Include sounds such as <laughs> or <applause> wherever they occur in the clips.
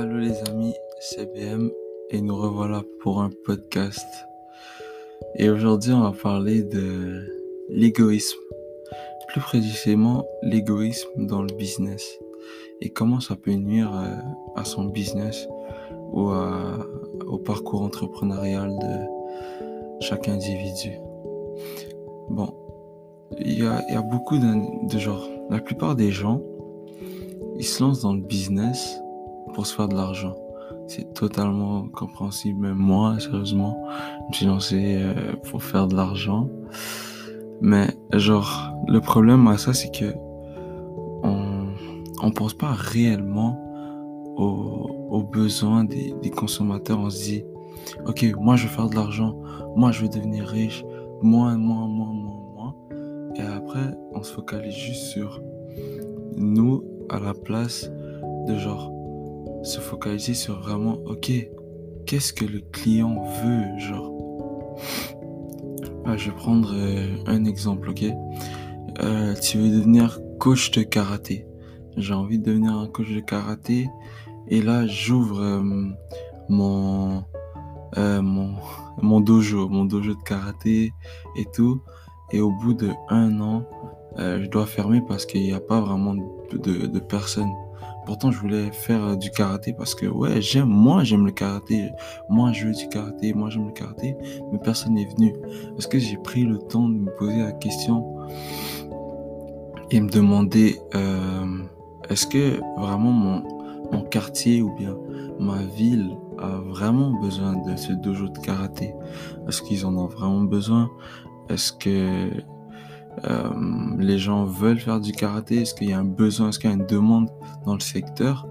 Allô les amis, c'est BM et nous revoilà pour un podcast. Et aujourd'hui on va parler de l'égoïsme. Plus précisément l'égoïsme dans le business. Et comment ça peut nuire euh, à son business ou au parcours entrepreneurial de chaque individu. Bon, il y a, beaucoup de, de genre. La plupart des gens, ils se lancent dans le business pour se faire de l'argent. C'est totalement compréhensible. Même moi, sérieusement, je me suis lancé euh, pour faire de l'argent. Mais genre, le problème à ça, c'est que on, on pense pas réellement aux, besoins des, des, consommateurs. On se dit, ok, moi je veux faire de l'argent, moi je veux devenir riche, moi, moi, moi, moi, moi. Et après, on se focalise juste sur nous à la place de genre se focaliser sur vraiment, ok, qu'est-ce que le client veut, genre. Ah, je vais prendre euh, un exemple, ok? Euh, tu veux devenir coach de karaté. J'ai envie de devenir un coach de karaté. Et là, j'ouvre euh, mon, mon, mon dojo, mon dojo de karaté et tout. Et au bout de un an, je dois fermer parce qu'il n'y a pas vraiment de, de, de personnes Pourtant, je voulais faire euh, du karaté parce que, ouais, j'aime, moi, j'aime le karaté. Moi, je veux du karaté, moi, j'aime le karaté, mais personne n'est venu. Parce que j'ai pris le temps de me poser la question et me demander, euh, est-ce que vraiment mon, mon quartier ou bien ma ville a vraiment besoin de ce dojo de karaté? Est-ce qu'ils en ont vraiment besoin? Est-ce que euh, les gens veulent faire du karaté Est-ce qu'il y a un besoin? Est-ce qu'il y a une demande dans le secteur?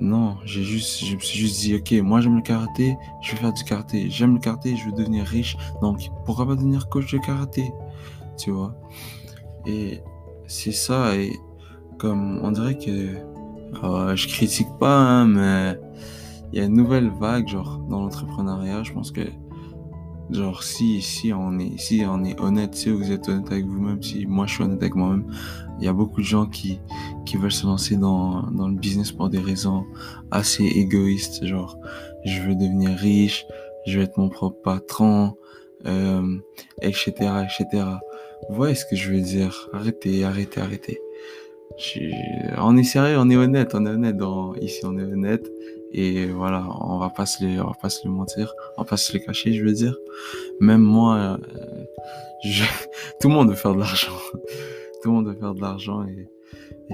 Non, j'ai juste, je me suis juste dit, ok, moi j'aime le karaté, je vais faire du karaté. J'aime le karaté, je veux devenir riche. Donc, pourquoi pas devenir coach de karaté? Tu vois? Et c'est ça. Et comme on dirait que euh, je critique pas, hein, mais il y a une nouvelle vague, genre, dans l'entrepreneuriat. Je pense que Genre, si, si on est, si on est honnête, si vous êtes honnête avec vous-même, si moi je suis honnête avec moi-même, il y a beaucoup de gens qui, qui veulent se lancer dans, dans le business pour des raisons assez égoïstes. Genre, je veux devenir riche, je veux être mon propre patron, euh, etc., etc. Vous voyez ce que je veux dire? Arrêtez, arrêtez, arrêtez. On est sérieux, on est honnête, on est honnête dans, ici, on est honnête. Et voilà, on va pas se le, on va pas se le mentir, on va pas se le cacher, je veux dire. Même moi, euh, je, <laughs> tout le monde veut faire de l'argent. <laughs> tout le monde veut faire de l'argent et,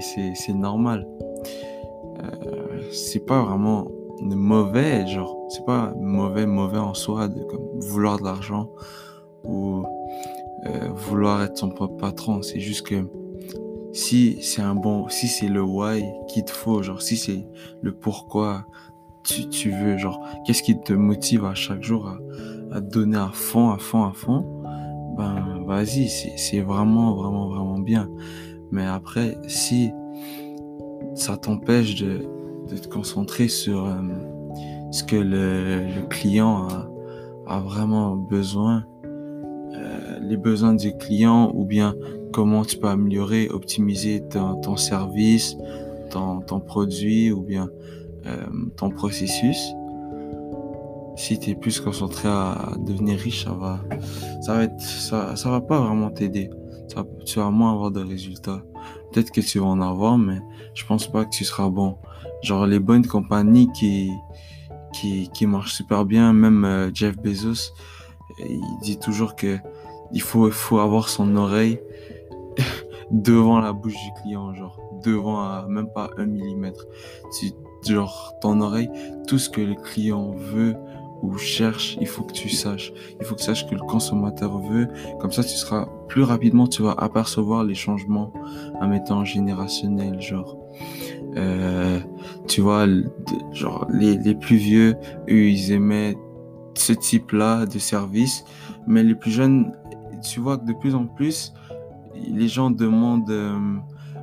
c'est, normal. Euh, c'est pas vraiment mauvais, genre, c'est pas mauvais, mauvais en soi de vouloir de l'argent ou euh, vouloir être son propre patron. C'est juste que si c'est un bon, si c'est le why qu'il te faut, genre si c'est le pourquoi tu, tu veux, genre qu'est-ce qui te motive à chaque jour à, à donner à fond, à fond, à fond, ben vas-y, c'est vraiment, vraiment, vraiment bien. Mais après, si ça t'empêche de, de, te concentrer sur euh, ce que le, le client a, a, vraiment besoin, euh, les besoins du client ou bien comment tu peux améliorer, optimiser ton, ton service, ton, ton, produit ou bien ton processus. Si tu es plus concentré à devenir riche, ça va, ça va être, ça, ça va pas vraiment t'aider. Tu vas moins avoir de résultats. Peut-être que tu vas en avoir, mais je pense pas que tu seras bon. Genre les bonnes compagnies qui, qui, qui marchent super bien, même euh, Jeff Bezos, il dit toujours que il faut, faut avoir son oreille <laughs> devant la bouche du client, genre devant même pas un millimètre. Si, genre ton oreille, tout ce que le client veut ou cherche, il faut que tu saches. Il faut que tu saches que le consommateur veut. Comme ça, tu seras plus rapidement, tu vas apercevoir les changements en mettant générationnel, genre. Euh, tu vois, genre les, les plus vieux, eux, ils aimaient ce type-là de service, mais les plus jeunes, tu vois que de plus en plus, les gens demandent, euh,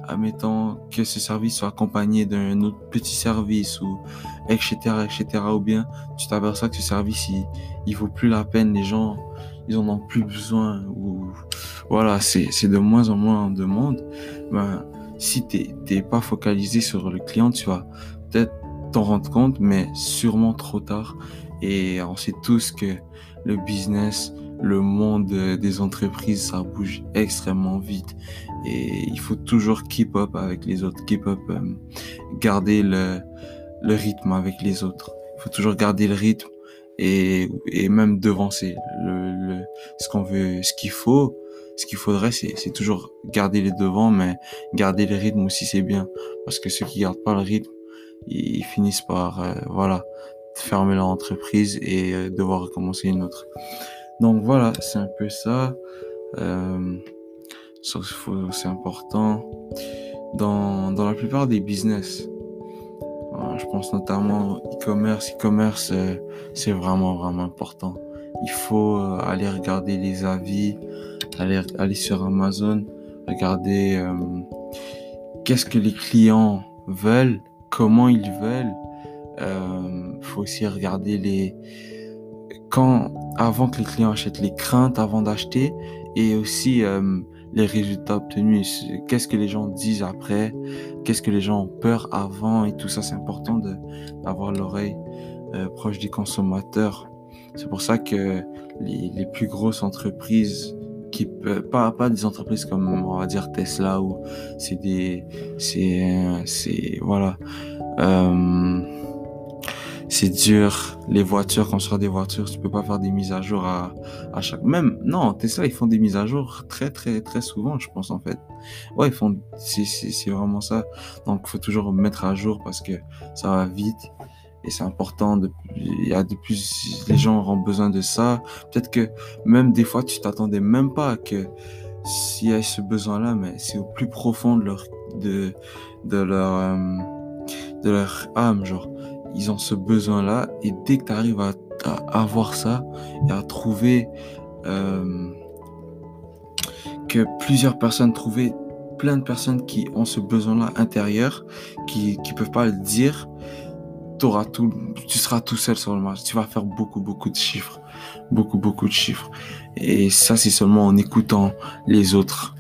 admettons, que ce service soit accompagné d'un autre petit service ou etc., etc. Ou bien tu t'aperçois que ce service, il, il vaut plus la peine. Les gens, ils en ont plus besoin. Ou voilà, c'est, c'est de moins en moins en demande. Ben, si t'es, t'es pas focalisé sur le client, tu vas peut-être t'en rendre compte, mais sûrement trop tard. Et on sait tous que le business, le monde des entreprises, ça bouge extrêmement vite. Et il faut toujours keep up avec les autres, keep up, euh, garder le, le rythme avec les autres. Il faut toujours garder le rythme et, et même devancer le, le ce qu'on veut, ce qu'il faut. Ce qu'il faudrait, c'est toujours garder les devants, mais garder le rythme aussi, c'est bien. Parce que ceux qui gardent pas le rythme, ils, finissent par, euh, voilà, fermer leur entreprise et euh, devoir recommencer une autre. Donc voilà, c'est un peu ça. Euh, c'est important. Dans, dans la plupart des business, je pense notamment e-commerce. E-commerce, euh, c'est vraiment, vraiment important. Il faut euh, aller regarder les avis, aller, aller sur Amazon, regarder euh, qu'est-ce que les clients veulent, comment ils veulent. Il faut aussi regarder les quand avant que les clients achètent les craintes avant d'acheter et aussi les résultats obtenus, qu'est-ce que les gens disent après, qu'est-ce que les gens ont peur avant et tout ça, c'est important d'avoir l'oreille euh, proche des consommateurs. C'est pour ça que les, les plus grosses entreprises qui pas pas des entreprises comme on va dire Tesla ou c'est des c'est c'est voilà euh, c'est dur. Les voitures, construire des voitures, tu peux pas faire des mises à jour à, à chaque. Même, non, Tesla, ils font des mises à jour très, très, très souvent, je pense, en fait. Ouais, ils font. C'est vraiment ça. Donc, faut toujours mettre à jour parce que ça va vite et c'est important. De, il y a de plus. Les gens auront besoin de ça. Peut-être que même des fois, tu t'attendais même pas que s'il y a ce besoin-là, mais c'est au plus profond de leur. de, de leur. Euh, de leur âme, genre ils ont ce besoin-là. Et dès que tu arrives à, avoir ça et à trouver euh, que plusieurs personnes, trouver plein de personnes qui ont ce besoin-là intérieur, qui ne peuvent pas le dire, auras tout, tu seras tout seul sur le marché. Tu vas faire beaucoup, beaucoup de chiffres. Beaucoup, beaucoup de chiffres. Et ça, c'est seulement en écoutant les autres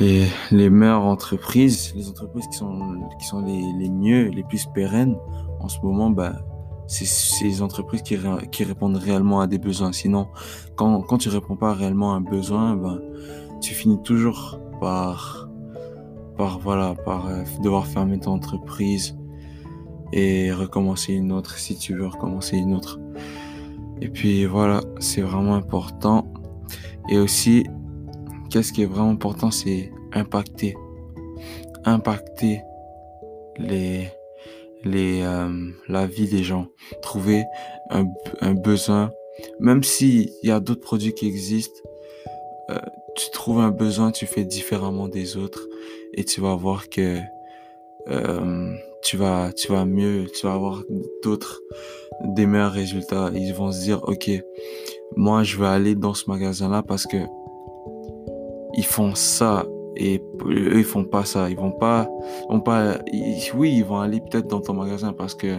les, meilleures entreprises, les entreprises qui sont, qui sont les, les mieux, les plus pérennes en ce moment, bah, c'est ces entreprises qui, qui répondent réellement à des besoins. Sinon, quand, quand tu réponds pas réellement à un besoin, ben, tu finis toujours par, par, voilà, par euh, devoir fermer ton entreprise et recommencer une autre si tu veux recommencer une autre. Et puis voilà, c'est vraiment important. Et aussi, qu'est-ce qui est vraiment important, c'est impacter. Impacter les, les, euh, la vie des gens. Trouver un, un besoin. Même s'il y a d'autres produits qui existent, euh, tu trouves un besoin, tu fais différemment des autres et tu vas voir que euh, tu vas tu vas mieux, tu vas avoir d'autres des meilleurs résultats. Ils vont se dire ok, moi je vais aller dans ce magasin là parce que ils font ça et eux ils font pas ça. Ils vont pas vont pas oui ils vont aller peut-être dans ton magasin parce que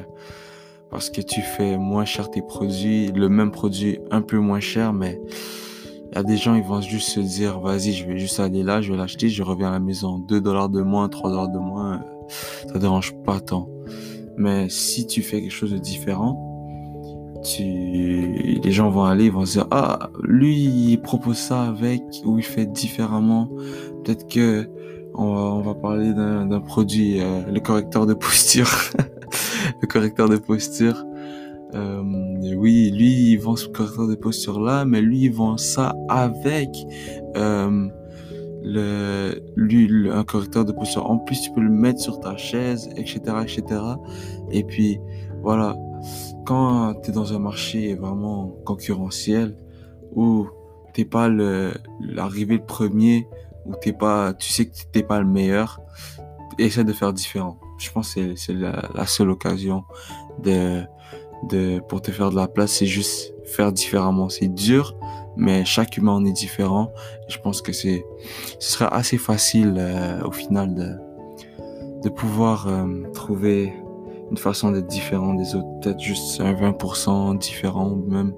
parce que tu fais moins cher tes produits le même produit un peu moins cher mais il y a des gens ils vont juste se dire vas-y je vais juste aller là je vais l'acheter je reviens à la maison. 2 dollars de moins 3 dollars de moins ça dérange pas tant. Mais si tu fais quelque chose de différent tu, les gens vont aller, ils vont se dire, ah, lui, il propose ça avec, ou il fait différemment. Peut-être que on va, on va parler d'un produit, euh, le correcteur de posture. <laughs> le correcteur de posture. Euh, oui, lui, il vend ce correcteur de posture là, mais lui, il vend ça avec euh, le, lui, un correcteur de posture. En plus, tu peux le mettre sur ta chaise, etc., etc. Et puis, voilà, quand tu es dans un marché vraiment concurrentiel où t'es pas l'arrivée le, premier où t'es pas tu sais que t'es pas le meilleur essaie de faire différent. Je pense que c'est la, seule occasion de de pour te faire de la place c'est juste faire différemment. C'est dur mais chaque humain en est différent. Je pense que c'est ce sera assez facile euh, au final de de pouvoir euh, trouver une façon d'être différent des autres. Peut-être juste un 20% différent ou même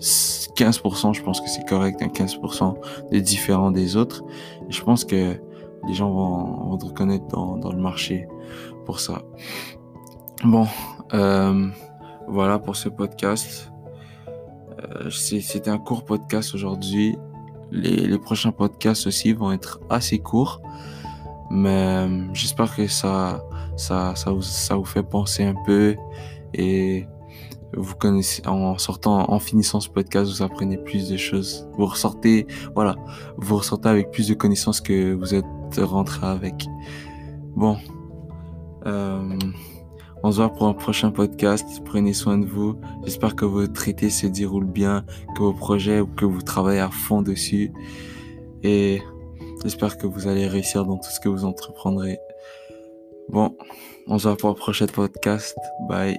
15%, je pense que c'est correct, un 15% de différent des autres. Je pense que les gens vont, vont te reconnaître dans, le marché pour ça. Bon, euh, voilà pour ce podcast. Euh, c'était un court podcast aujourd'hui. Les, prochains podcasts aussi vont être assez courts. Mais euh, j'espère que ça, ça, ça, vous, ça vous fait penser un peu. Et vous connaissez, en sortant, en finissant ce podcast, vous apprenez plus de choses. Vous ressortez, voilà, vous ressortez avec plus de connaissances que vous êtes rentré avec. Bon. Euh, on se voit pour un prochain podcast. Prenez soin de vous. J'espère que votre traité se déroule bien, que vos projets ou que vous travaillez à fond dessus. Et j'espère que vous allez réussir dans tout ce que vous entreprendrez. Bon, on se voit pour un prochain podcast. Bye.